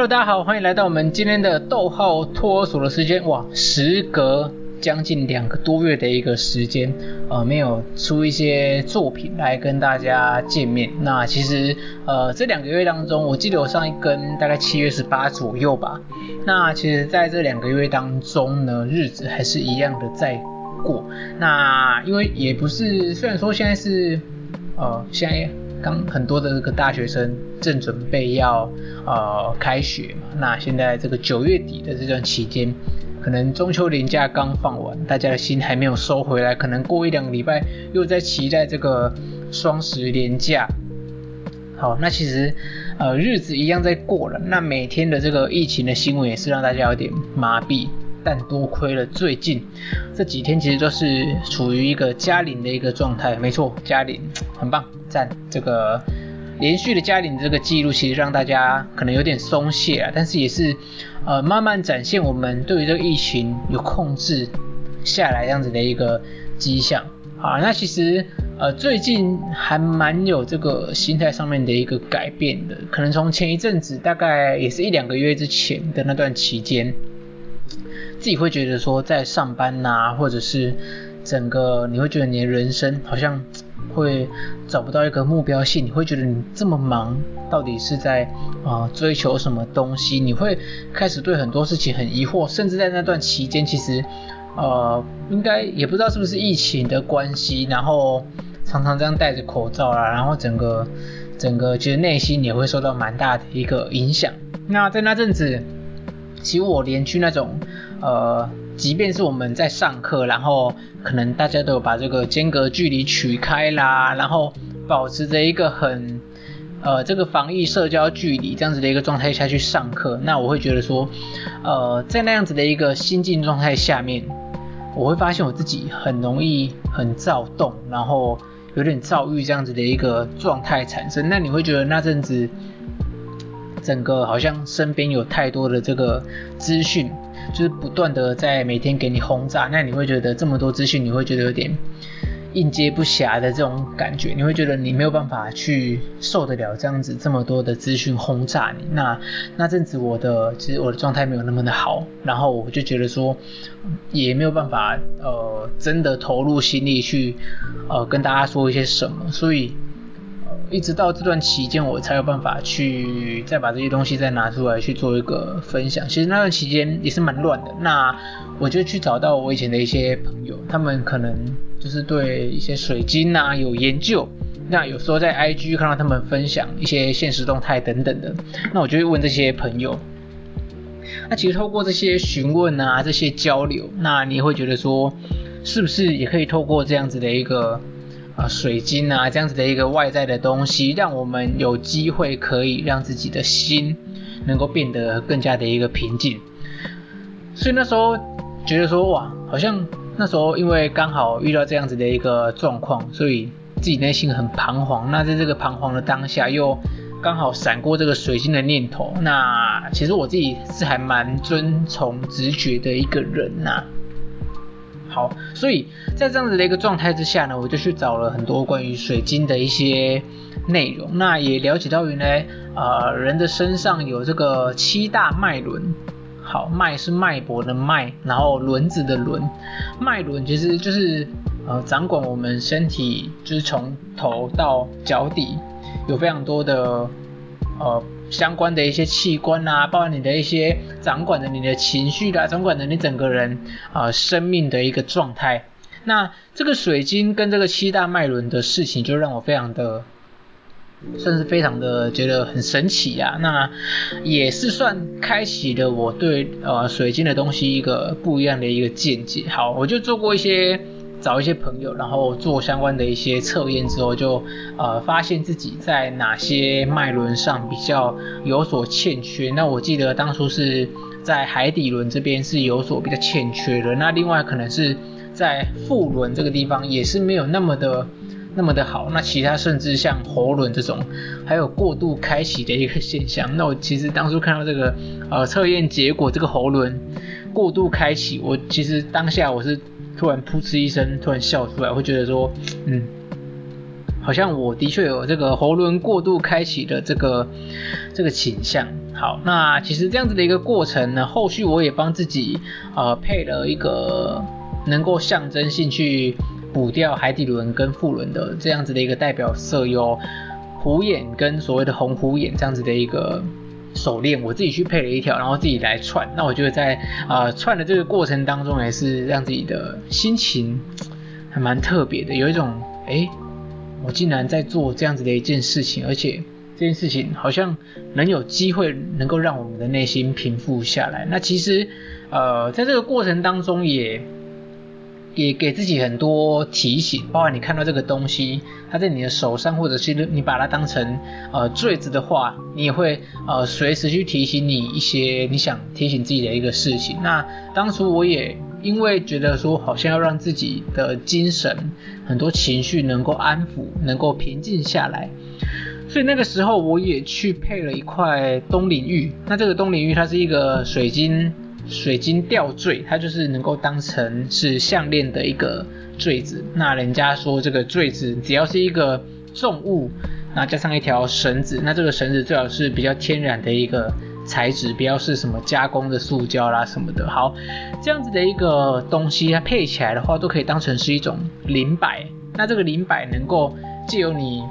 Hello，大家好，欢迎来到我们今天的逗号托儿所的时间。哇，时隔将近两个多月的一个时间，呃，没有出一些作品来跟大家见面。那其实，呃，这两个月当中，我记得我上一根大概七月十八左右吧。那其实在这两个月当中呢，日子还是一样的在过。那因为也不是，虽然说现在是，呃，现在。刚很多的这个大学生正准备要呃开学嘛，那现在这个九月底的这段期间，可能中秋连假刚放完，大家的心还没有收回来，可能过一两个礼拜又在期待这个双十连假。好，那其实呃日子一样在过了，那每天的这个疫情的新闻也是让大家有点麻痹。但多亏了最近这几天，其实都是处于一个加零的一个状态。没错，加零很棒，赞！这个连续的加零这个记录，其实让大家可能有点松懈啊，但是也是呃慢慢展现我们对于这个疫情有控制下来这样子的一个迹象。好，那其实呃最近还蛮有这个心态上面的一个改变的，可能从前一阵子大概也是一两个月之前的那段期间。自己会觉得说，在上班呐、啊，或者是整个你会觉得你的人生好像会找不到一个目标性，你会觉得你这么忙，到底是在啊、呃、追求什么东西？你会开始对很多事情很疑惑，甚至在那段期间，其实呃应该也不知道是不是疫情的关系，然后常常这样戴着口罩啦，然后整个整个其实内心也会受到蛮大的一个影响。那在那阵子。其实我连去那种，呃，即便是我们在上课，然后可能大家都有把这个间隔距离取开啦，然后保持着一个很，呃，这个防疫社交距离这样子的一个状态下去上课，那我会觉得说，呃，在那样子的一个心境状态下面，我会发现我自己很容易很躁动，然后有点躁郁这样子的一个状态产生。那你会觉得那阵子？整个好像身边有太多的这个资讯，就是不断的在每天给你轰炸，那你会觉得这么多资讯，你会觉得有点应接不暇的这种感觉，你会觉得你没有办法去受得了这样子这么多的资讯轰炸你。那那阵子我的其实我的状态没有那么的好，然后我就觉得说也没有办法呃真的投入心力去呃跟大家说一些什么，所以。一直到这段期间，我才有办法去再把这些东西再拿出来去做一个分享。其实那段期间也是蛮乱的，那我就去找到我以前的一些朋友，他们可能就是对一些水晶啊有研究。那有时候在 IG 看到他们分享一些现实动态等等的，那我就会问这些朋友。那其实透过这些询问啊，这些交流，那你会觉得说，是不是也可以透过这样子的一个。啊，水晶啊，这样子的一个外在的东西，让我们有机会可以让自己的心能够变得更加的一个平静。所以那时候觉得说，哇，好像那时候因为刚好遇到这样子的一个状况，所以自己内心很彷徨。那在这个彷徨的当下，又刚好闪过这个水晶的念头。那其实我自己是还蛮遵从直觉的一个人呐、好，所以在这样子的一个状态之下呢，我就去找了很多关于水晶的一些内容，那也了解到原来呃人的身上有这个七大脉轮，好，脉是脉搏的脉，然后轮子的轮，脉轮其实就是呃掌管我们身体，就是从头到脚底有非常多的呃。相关的一些器官啊，包括你的一些掌管着你的情绪的，掌管着你整个人啊、生命的一个状态。那这个水晶跟这个七大脉轮的事情，就让我非常的，算是非常的觉得很神奇啊。那也是算开启了我对呃水晶的东西一个不一样的一个见解。好，我就做过一些。找一些朋友，然后做相关的一些测验之后，就呃发现自己在哪些脉轮上比较有所欠缺。那我记得当初是在海底轮这边是有所比较欠缺的。那另外可能是在腹轮这个地方也是没有那么的那么的好。那其他甚至像喉轮这种，还有过度开启的一个现象。那我其实当初看到这个呃测验结果，这个喉轮过度开启，我其实当下我是。突然噗嗤一声，突然笑出来，会觉得说，嗯，好像我的确有这个喉轮过度开启的这个这个倾向。好，那其实这样子的一个过程呢，后续我也帮自己呃配了一个能够象征性去补掉海底轮跟腹轮的这样子的一个代表色，有虎眼跟所谓的红虎眼这样子的一个手链，我自己去配了一条，然后自己来串。那我觉得在呃串的这个过程当中，也是让自己的心情还蛮特别的，有一种哎。我竟然在做这样子的一件事情，而且这件事情好像能有机会能够让我们的内心平复下来。那其实，呃，在这个过程当中也也给自己很多提醒，包括你看到这个东西，它在你的手上，或者是你把它当成呃坠子的话，你也会呃随时去提醒你一些你想提醒自己的一个事情。那当初我也。因为觉得说好像要让自己的精神很多情绪能够安抚，能够平静下来，所以那个时候我也去配了一块东陵玉。那这个东陵玉它是一个水晶水晶吊坠，它就是能够当成是项链的一个坠子。那人家说这个坠子只要是一个重物，那加上一条绳子，那这个绳子最好是比较天然的一个。材质不要是什么加工的塑胶啦什么的，好，这样子的一个东西，它配起来的话都可以当成是一种灵摆。那这个灵摆能够借由你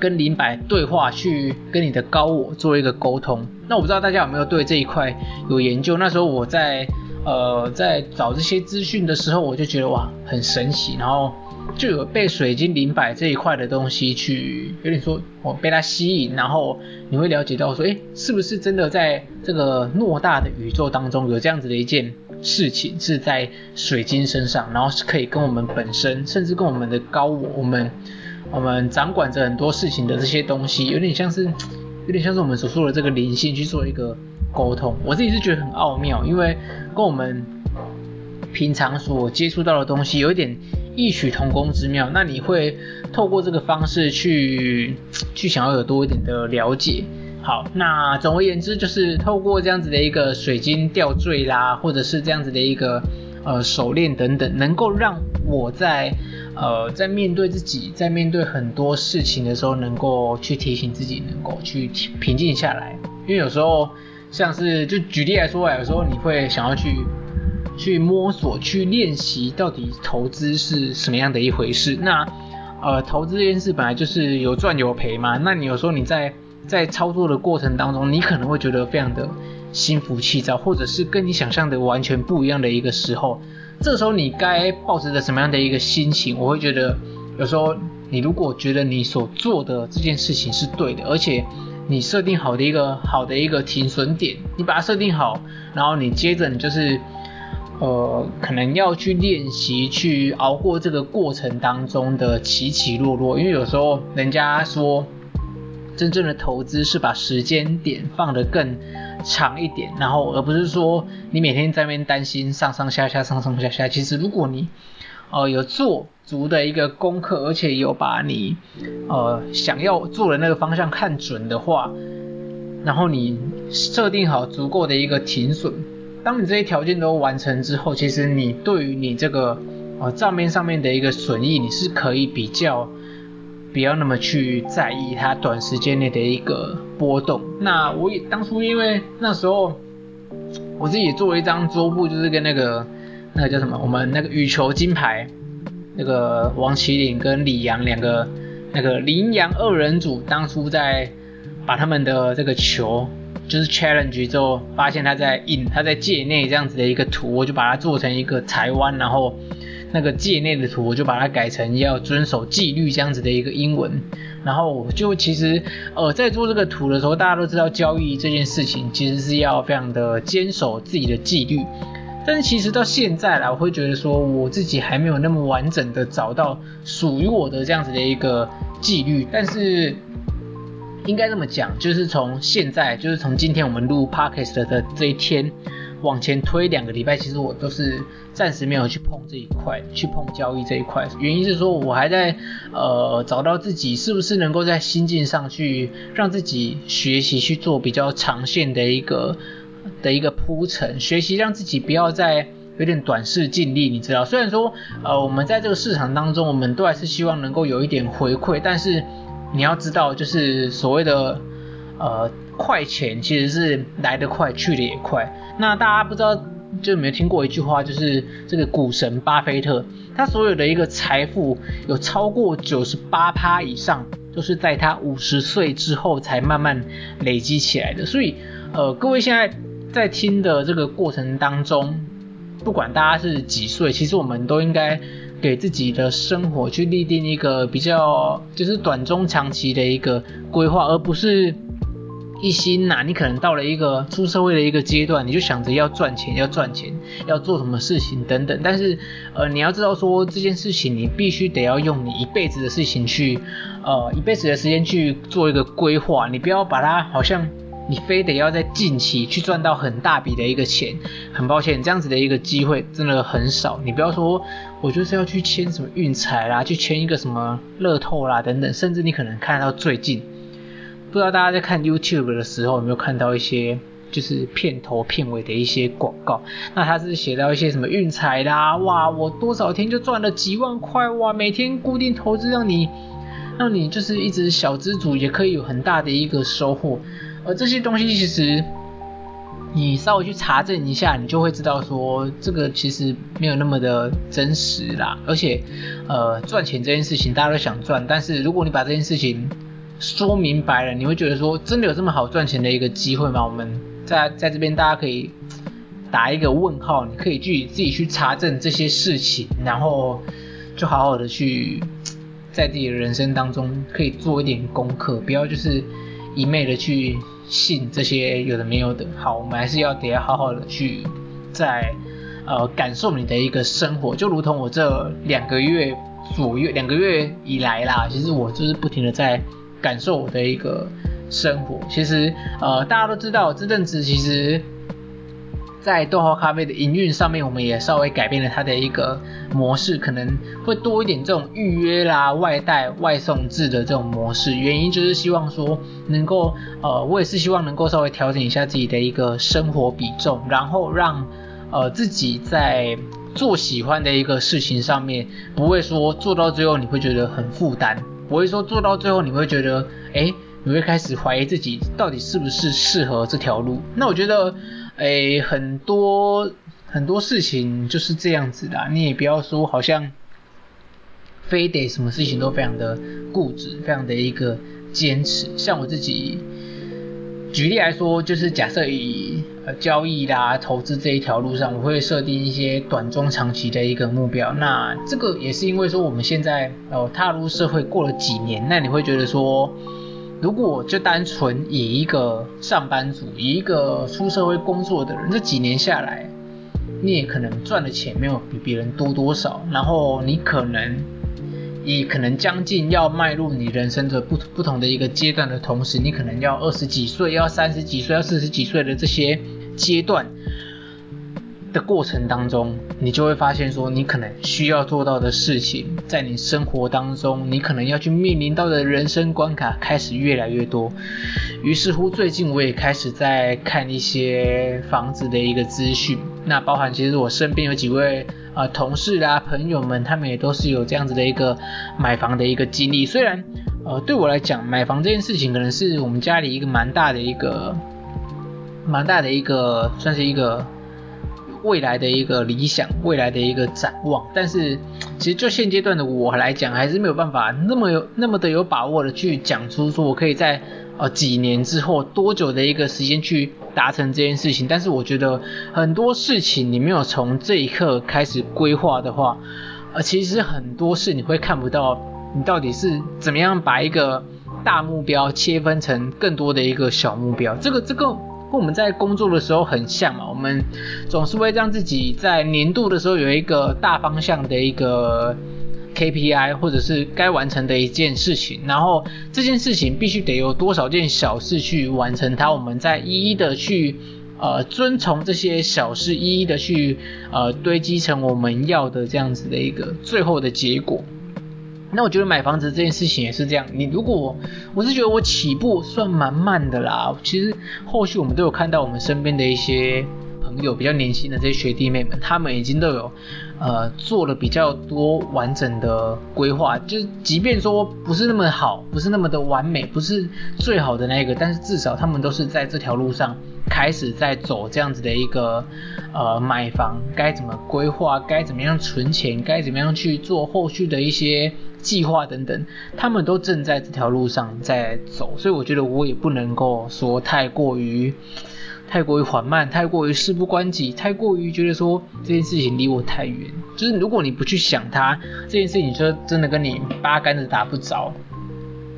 跟灵摆对话，去跟你的高我做一个沟通。那我不知道大家有没有对这一块有研究？那时候我在呃在找这些资讯的时候，我就觉得哇很神奇，然后。就有被水晶灵摆这一块的东西去，有点说我被它吸引，然后你会了解到说，诶，是不是真的在这个偌大的宇宙当中有这样子的一件事情是在水晶身上，然后是可以跟我们本身，甚至跟我们的高我，我们我们掌管着很多事情的这些东西，有点像是有点像是我们所说的这个灵性去做一个沟通。我自己是觉得很奥妙，因为跟我们平常所接触到的东西有一点。异曲同工之妙，那你会透过这个方式去去想要有多一点的了解。好，那总而言之，就是透过这样子的一个水晶吊坠啦，或者是这样子的一个呃手链等等，能够让我在呃在面对自己，在面对很多事情的时候，能够去提醒自己，能够去平静下来。因为有时候像是就举例来说啊，有时候你会想要去。去摸索、去练习，到底投资是什么样的一回事？那呃，投资这件事本来就是有赚有赔嘛。那你有时候你在在操作的过程当中，你可能会觉得非常的心浮气躁，或者是跟你想象的完全不一样的一个时候，这时候你该抱持着什么样的一个心情？我会觉得，有时候你如果觉得你所做的这件事情是对的，而且你设定好的一个好的一个停损点，你把它设定好，然后你接着你就是。呃，可能要去练习，去熬过这个过程当中的起起落落，因为有时候人家说，真正的投资是把时间点放得更长一点，然后而不是说你每天在那边担心上上下下上上下下。其实如果你呃有做足的一个功课，而且有把你呃想要做的那个方向看准的话，然后你设定好足够的一个停损。当你这些条件都完成之后，其实你对于你这个呃账面上面的一个损益，你是可以比较不要那么去在意它短时间内的一个波动。那我也当初因为那时候我自己做了一张桌布，就是跟那个那个叫什么，我们那个羽球金牌那个王齐麟跟李阳两个那个麟洋二人组，当初在把他们的这个球。就是 challenge 之后，发现他在印他在界内这样子的一个图，我就把它做成一个台湾，然后那个界内的图，我就把它改成要遵守纪律这样子的一个英文。然后我就其实呃在做这个图的时候，大家都知道交易这件事情其实是要非常的坚守自己的纪律。但是其实到现在啦，我会觉得说我自己还没有那么完整的找到属于我的这样子的一个纪律，但是。应该这么讲，就是从现在，就是从今天我们录 podcast 的这一天往前推两个礼拜，其实我都是暂时没有去碰这一块，去碰交易这一块。原因是说我还在呃找到自己是不是能够在心境上去让自己学习去做比较长线的一个的一个铺陈，学习让自己不要再有点短视近利，你知道？虽然说呃我们在这个市场当中，我们都还是希望能够有一点回馈，但是。你要知道，就是所谓的，呃，快钱其实是来得快，去得也快。那大家不知道就有没有听过一句话，就是这个股神巴菲特，他所有的一个财富有超过九十八趴以上，都是在他五十岁之后才慢慢累积起来的。所以，呃，各位现在在听的这个过程当中，不管大家是几岁，其实我们都应该给自己的生活去立定一个比较就是短中长期的一个规划，而不是。一心呐、你可能到了一个出社会的一个阶段，你就想着要赚钱，要赚钱，要做什么事情等等。但是，呃，你要知道说这件事情，你必须得要用你一辈子的事情去，呃，一辈子的时间去做一个规划。你不要把它好像你非得要在近期去赚到很大笔的一个钱。很抱歉，这样子的一个机会真的很少。你不要说我就是要去签什么运彩啦，去签一个什么乐透啦等等，甚至你可能看到最近。不知道大家在看 YouTube 的时候有没有看到一些就是片头片尾的一些广告？那他是写到一些什么运财啦，哇，我多少天就赚了几万块，哇，每天固定投资让你让你就是一直小资主也可以有很大的一个收获。而这些东西其实你稍微去查证一下，你就会知道说这个其实没有那么的真实啦。而且呃赚钱这件事情大家都想赚，但是如果你把这件事情说明白了，你会觉得说真的有这么好赚钱的一个机会吗？我们在在这边大家可以打一个问号，你可以去自己去查证这些事情，然后就好好的去在自己的人生当中可以做一点功课，不要就是一昧的去信这些有的没有的。好，我们还是要得要好好的去在呃感受你的一个生活，就如同我这两个月左右两个月以来啦，其实我就是不停的在。感受我的一个生活，其实呃大家都知道，这阵子其实，在豆花咖啡的营运上面，我们也稍微改变了它的一个模式，可能会多一点这种预约啦、外带、外送制的这种模式。原因就是希望说，能够呃，我也是希望能够稍微调整一下自己的一个生活比重，然后让呃自己在做喜欢的一个事情上面，不会说做到最后你会觉得很负担。我会说做到最后你会觉得，哎，你会开始怀疑自己到底是不是适合这条路。那我觉得，哎，很多很多事情就是这样子的，你也不要说好像非得什么事情都非常的固执，非常的一个坚持。像我自己。举例来说，就是假设以交易啦、投资这一条路上，我会设定一些短中长期的一个目标。那这个也是因为说我们现在呃踏入社会过了几年，那你会觉得说，如果就单纯以一个上班族、以一个出社会工作的人，这几年下来，你也可能赚的钱没有比别人多多少，然后你可能。你可能将近要迈入你人生的不不同的一个阶段的同时，你可能要二十几岁、要三十几岁、要四十几岁的这些阶段的过程当中，你就会发现说，你可能需要做到的事情，在你生活当中，你可能要去面临到的人生关卡开始越来越多。于是乎，最近我也开始在看一些房子的一个资讯，那包含其实我身边有几位。啊、呃，同事啊，朋友们，他们也都是有这样子的一个买房的一个经历。虽然，呃，对我来讲，买房这件事情可能是我们家里一个蛮大的一个，蛮大的一个，算是一个未来的一个理想，未来的一个展望。但是，其实就现阶段的我来讲，还是没有办法那么有那么的有把握的去讲出说我可以在。呃，几年之后，多久的一个时间去达成这件事情？但是我觉得很多事情你没有从这一刻开始规划的话，呃，其实很多事你会看不到，你到底是怎么样把一个大目标切分成更多的一个小目标。这个这个跟我们在工作的时候很像嘛，我们总是会让自己在年度的时候有一个大方向的一个。KPI 或者是该完成的一件事情，然后这件事情必须得有多少件小事去完成它，我们再一一的去呃遵从这些小事，一一的去呃堆积成我们要的这样子的一个最后的结果。那我觉得买房子这件事情也是这样，你如果我是觉得我起步算蛮慢的啦，其实后续我们都有看到我们身边的一些。朋友，比较年轻的这些学弟妹们，他们已经都有呃做了比较多完整的规划，就即便说不是那么好，不是那么的完美，不是最好的那个，但是至少他们都是在这条路上开始在走这样子的一个呃买房该怎么规划，该怎么样存钱，该怎么样去做后续的一些计划等等，他们都正在这条路上在走，所以我觉得我也不能够说太过于。太过于缓慢，太过于事不关己，太过于觉得说这件事情离我太远。就是如果你不去想它，这件事情就真的跟你八竿子打不着。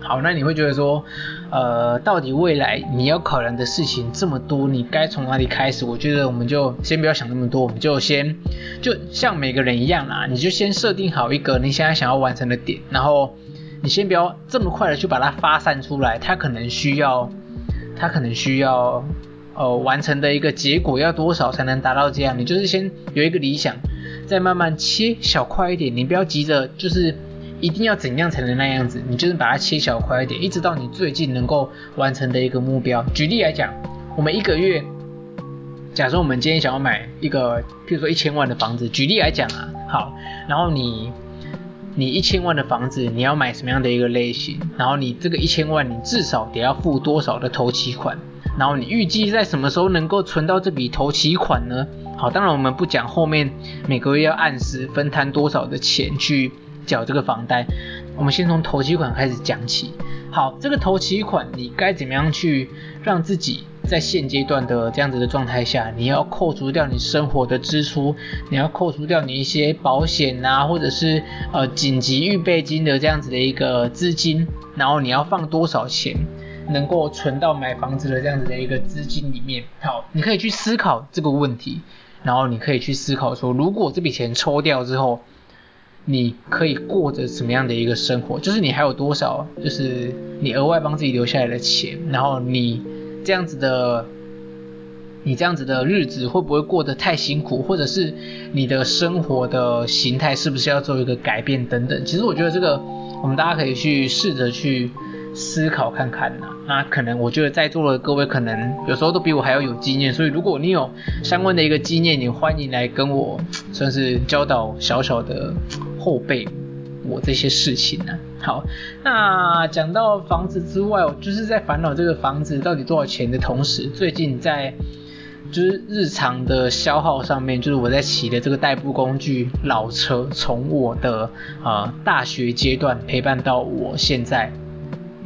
好，那你会觉得说，呃，到底未来你要考量的事情这么多，你该从哪里开始？我觉得我们就先不要想那么多，我们就先就像每个人一样啦，你就先设定好一个你现在想要完成的点，然后你先不要这么快的去把它发散出来，它可能需要，它可能需要。呃，完成的一个结果要多少才能达到这样？你就是先有一个理想，再慢慢切小块一点。你不要急着就是一定要怎样才能那样子，你就是把它切小块一点，一直到你最近能够完成的一个目标。举例来讲，我们一个月，假设我们今天想要买一个，譬如说一千万的房子，举例来讲啊，好，然后你你一千万的房子，你要买什么样的一个类型？然后你这个一千万，你至少得要付多少的头期款？然后你预计在什么时候能够存到这笔头期款呢？好，当然我们不讲后面每个月要按时分摊多少的钱去缴这个房贷，我们先从头期款开始讲起。好，这个头期款你该怎么样去让自己在现阶段的这样子的状态下，你要扣除掉你生活的支出，你要扣除掉你一些保险啊，或者是呃紧急预备金的这样子的一个资金，然后你要放多少钱？能够存到买房子的这样子的一个资金里面，好，你可以去思考这个问题，然后你可以去思考说，如果这笔钱抽掉之后，你可以过着什么样的一个生活？就是你还有多少，就是你额外帮自己留下来的钱，然后你这样子的，你这样子的日子会不会过得太辛苦，或者是你的生活的形态是不是要做一个改变等等？其实我觉得这个，我们大家可以去试着去。思考看看呐，那可能我觉得在座的各位可能有时候都比我还要有经验，所以如果你有相关的一个经验，你欢迎来跟我算是教导小小的后辈我这些事情呢。好，那讲到房子之外，我就是在烦恼这个房子到底多少钱的同时，最近在就是日常的消耗上面，就是我在骑的这个代步工具老车，从我的呃大学阶段陪伴到我现在。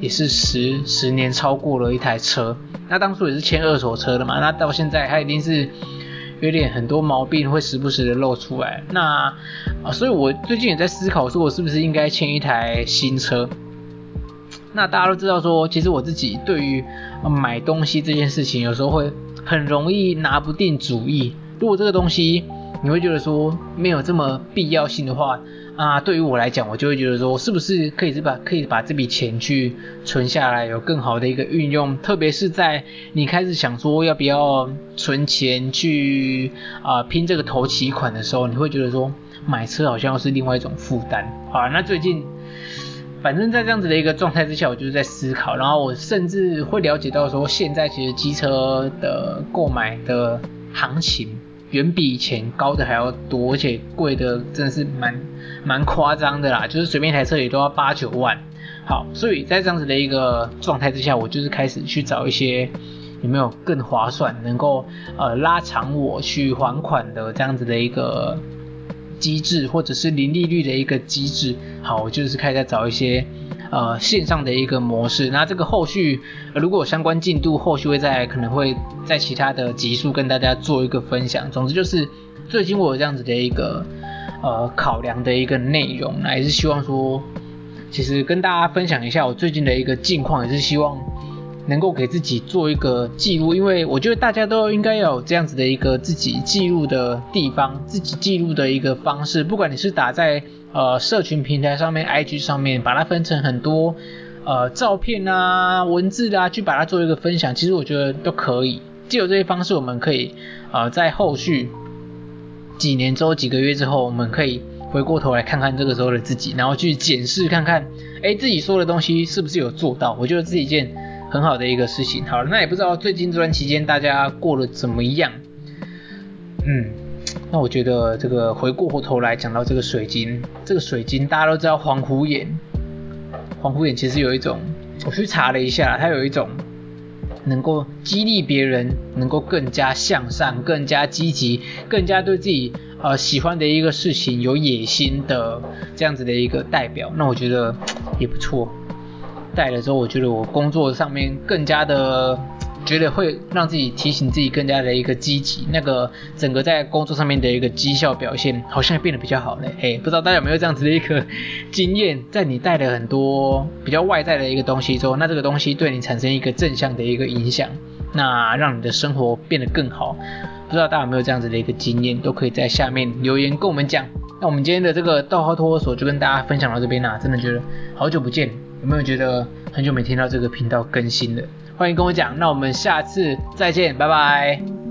也是十十年超过了一台车，那当初也是签二手车的嘛，那到现在它一定是有点很多毛病会时不时的露出来，那啊，所以我最近也在思考说，我是不是应该签一台新车？那大家都知道说，其实我自己对于买东西这件事情，有时候会很容易拿不定主意。如果这个东西你会觉得说没有这么必要性的话。啊，对于我来讲，我就会觉得说，是不是可以是把可以把这笔钱去存下来，有更好的一个运用。特别是在你开始想说要不要存钱去啊、拼这个头期款的时候，你会觉得说买车好像是另外一种负担。好，那最近反正在这样子的一个状态之下，我就是在思考，然后我甚至会了解到说，现在其实机车的购买的行情。远比以前高的还要多，而且贵的真的是蛮蛮夸张的啦，就是随便一台车也都要八九万。好，所以在这样子的一个状态之下，我就是开始去找一些有没有更划算，能够呃拉长我去还款的这样子的一个机制，或者是零利率的一个机制。好，我就是开始在找一些。呃，线上的一个模式，那这个后续、如果有相关进度，后续会在可能会在其他的集数跟大家做一个分享。总之就是最近我有这样子的一个呃考量的一个内容，那也是希望说，其实跟大家分享一下我最近的一个近况，也是希望能够给自己做一个记录，因为我觉得大家都应该有这样子的一个自己记录的地方，自己记录的一个方式，不管你是打在。呃，社群平台上面，IG 上面，把它分成很多呃照片啊、文字啊，去把它做一个分享，其实我觉得都可以。借由这些方式，我们可以呃在后续几年之后、几个月之后，我们可以回过头来看看这个时候的自己，然后去检视看看，哎，自己说的东西是不是有做到？我觉得这一件很好的一个事情。好了，那也不知道最近这段期间大家过得怎么样？嗯，那我觉得这个回过头来讲到这个水晶，这个水晶大家都知道黄虎眼，黄虎眼其实有一种，我去查了一下，它有一种能够激励别人，能够更加向上、更加积极、更加对自己呃喜欢的一个事情有野心的这样子的一个代表，那我觉得也不错。戴了之后，我觉得我工作上面更加的，觉得会让自己提醒自己更加的一个积极，那个整个在工作上面的一个绩效表现好像也变得比较好嘞。嘿，不知道大家有没有这样子的一个经验，在你带了很多比较外在的一个东西之后，那这个东西对你产生一个正向的一个影响，那让你的生活变得更好。不知道大家有没有这样子的一个经验，都可以在下面留言跟我们讲。那我们今天的这个逗号托儿所就跟大家分享到这边啦，真的觉得好久不见。有没有觉得很久没听到这个频道更新了？欢迎跟我讲，那我们下次再见，拜拜。